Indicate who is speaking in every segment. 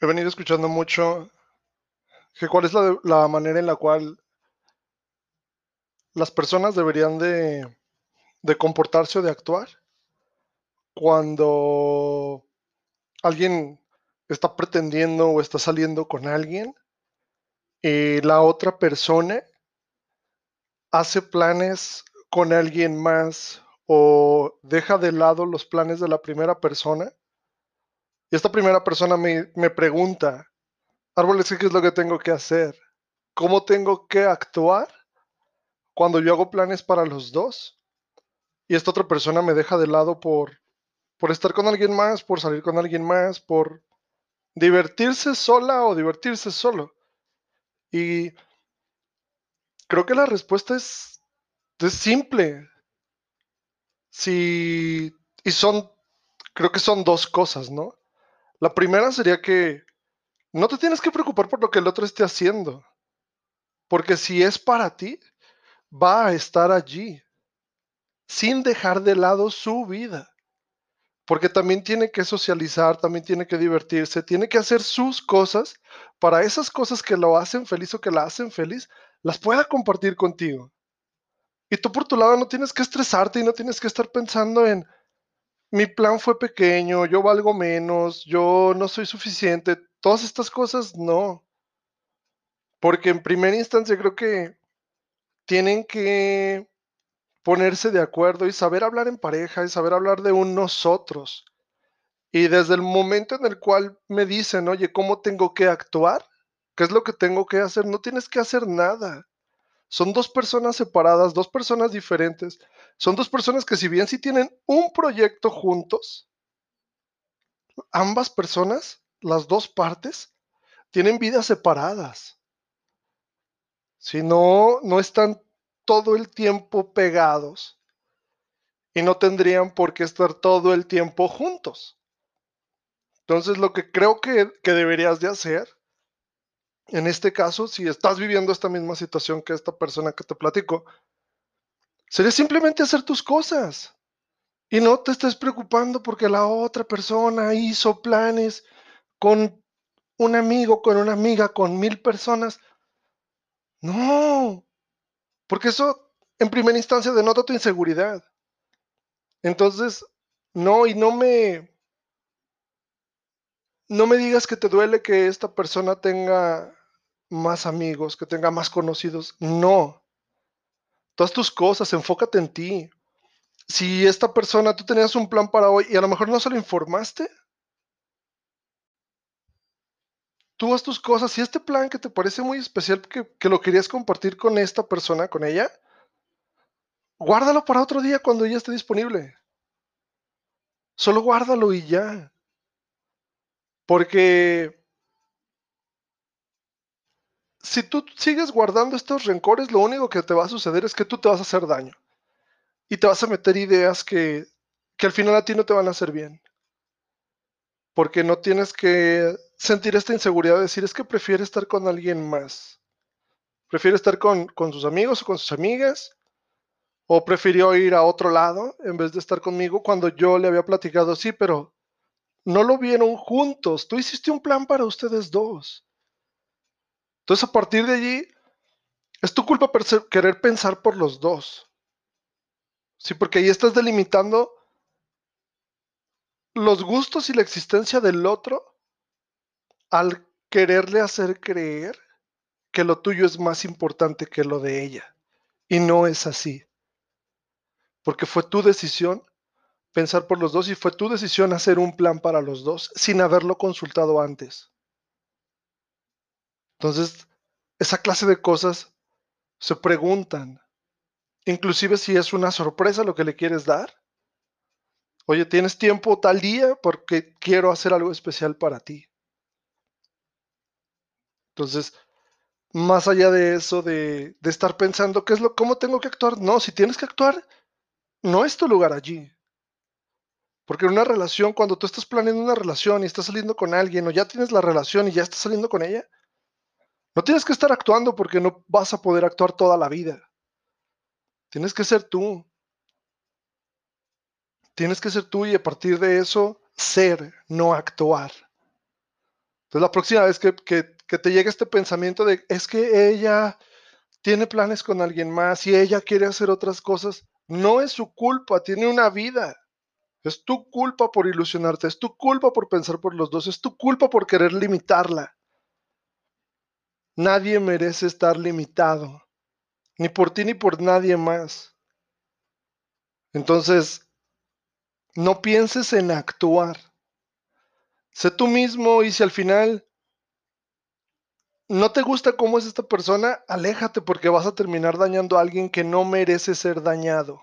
Speaker 1: he venido escuchando mucho que cuál es la, la manera en la cual las personas deberían de, de comportarse o de actuar cuando alguien está pretendiendo o está saliendo con alguien y la otra persona hace planes con alguien más o deja de lado los planes de la primera persona. Y esta primera persona me, me pregunta, Árboles, ¿qué es lo que tengo que hacer? ¿Cómo tengo que actuar cuando yo hago planes para los dos? Y esta otra persona me deja de lado por, por estar con alguien más, por salir con alguien más, por divertirse sola o divertirse solo. Y creo que la respuesta es, es simple. Y son, creo que son dos cosas, ¿no? La primera sería que no te tienes que preocupar por lo que el otro esté haciendo, porque si es para ti, va a estar allí, sin dejar de lado su vida, porque también tiene que socializar, también tiene que divertirse, tiene que hacer sus cosas para esas cosas que lo hacen feliz o que la hacen feliz, las pueda compartir contigo. Y tú por tu lado no tienes que estresarte y no tienes que estar pensando en, mi plan fue pequeño, yo valgo menos, yo no soy suficiente, todas estas cosas no. Porque en primera instancia creo que tienen que ponerse de acuerdo y saber hablar en pareja y saber hablar de un nosotros. Y desde el momento en el cual me dicen, oye, ¿cómo tengo que actuar? ¿Qué es lo que tengo que hacer? No tienes que hacer nada. Son dos personas separadas, dos personas diferentes. Son dos personas que si bien sí tienen un proyecto juntos, ambas personas, las dos partes, tienen vidas separadas. Si no, no están todo el tiempo pegados y no tendrían por qué estar todo el tiempo juntos. Entonces lo que creo que, que deberías de hacer en este caso, si estás viviendo esta misma situación que esta persona que te platico, sería simplemente hacer tus cosas y no te estés preocupando porque la otra persona hizo planes con un amigo, con una amiga, con mil personas. No, porque eso en primera instancia denota tu inseguridad. Entonces, no, y no me, no me digas que te duele que esta persona tenga más amigos, que tenga más conocidos. No. Todas tus cosas, enfócate en ti. Si esta persona, tú tenías un plan para hoy y a lo mejor no se lo informaste, tú haz tus cosas. Si este plan que te parece muy especial, que, que lo querías compartir con esta persona, con ella, guárdalo para otro día cuando ella esté disponible. Solo guárdalo y ya. Porque si tú sigues guardando estos rencores, lo único que te va a suceder es que tú te vas a hacer daño. Y te vas a meter ideas que, que al final a ti no te van a hacer bien. Porque no tienes que sentir esta inseguridad de decir, es que prefiere estar con alguien más. Prefiere estar con, con sus amigos o con sus amigas. O prefirió ir a otro lado en vez de estar conmigo cuando yo le había platicado, sí, pero no lo vieron juntos. Tú hiciste un plan para ustedes dos. Entonces, a partir de allí, es tu culpa querer pensar por los dos. Sí, porque ahí estás delimitando los gustos y la existencia del otro al quererle hacer creer que lo tuyo es más importante que lo de ella. Y no es así. Porque fue tu decisión pensar por los dos y fue tu decisión hacer un plan para los dos sin haberlo consultado antes. Entonces, esa clase de cosas se preguntan, inclusive si es una sorpresa lo que le quieres dar. Oye, ¿tienes tiempo tal día? Porque quiero hacer algo especial para ti. Entonces, más allá de eso, de, estar pensando, ¿qué es lo, cómo tengo que actuar? No, si tienes que actuar, no es tu lugar allí. Porque en una relación, cuando tú estás planeando una relación y estás saliendo con alguien o ya tienes la relación y ya estás saliendo con ella, no tienes que estar actuando porque no vas a poder actuar toda la vida. Tienes que ser tú. Tienes que ser tú y a partir de eso ser, no actuar. Entonces la próxima vez que, te llegue este pensamiento de es que ella tiene planes con alguien más y ella quiere hacer otras cosas, no es su culpa, tiene una vida. Es tu culpa por ilusionarte, es tu culpa por pensar por los dos, es tu culpa por querer limitarla. Nadie merece estar limitado, ni por ti ni por nadie más. Entonces, no pienses en actuar. Sé tú mismo y si al final no te gusta cómo es esta persona, aléjate porque vas a terminar dañando a alguien que no merece ser dañado.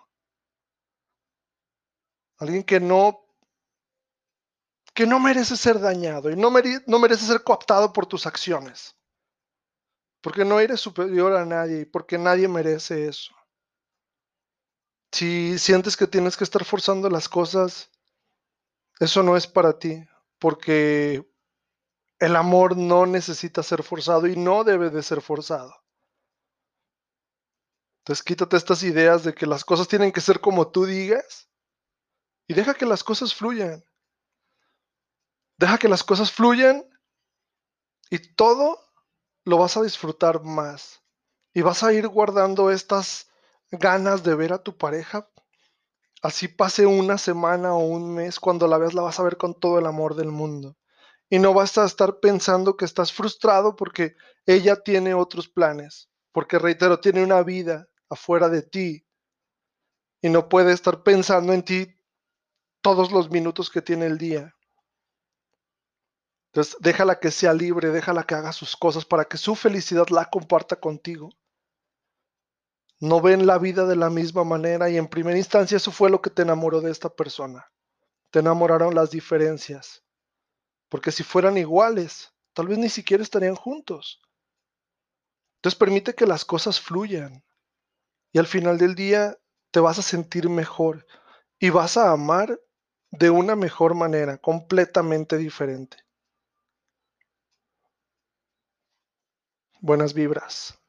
Speaker 1: Alguien que no que no merece ser dañado y no, no merece ser cooptado por tus acciones. Porque no eres superior a nadie y porque nadie merece eso. Si sientes que tienes que estar forzando las cosas, eso no es para ti, porque el amor no necesita ser forzado y no debe de ser forzado. Entonces quítate estas ideas de que las cosas tienen que ser como tú digas y deja que las cosas fluyan. Deja que las cosas fluyan y todo lo vas a disfrutar más. Y vas a ir guardando estas ganas de ver a tu pareja. Así pase una semana o un mes, cuando la veas la vas a ver con todo el amor del mundo. Y no vas a estar pensando que estás frustrado porque ella tiene otros planes. Porque, reitero, tiene una vida afuera de ti. Y no puede estar pensando en ti todos los minutos que tiene el día. Entonces, déjala que sea libre, déjala que haga sus cosas para que su felicidad la comparta contigo. No ven la vida de la misma manera y en primera instancia eso fue lo que te enamoró de esta persona. Te enamoraron las diferencias. Porque si fueran iguales, tal vez ni siquiera estarían juntos. Entonces permite que las cosas fluyan y al final del día te vas a sentir mejor y vas a amar de una mejor manera, completamente diferente. Buenas vibras.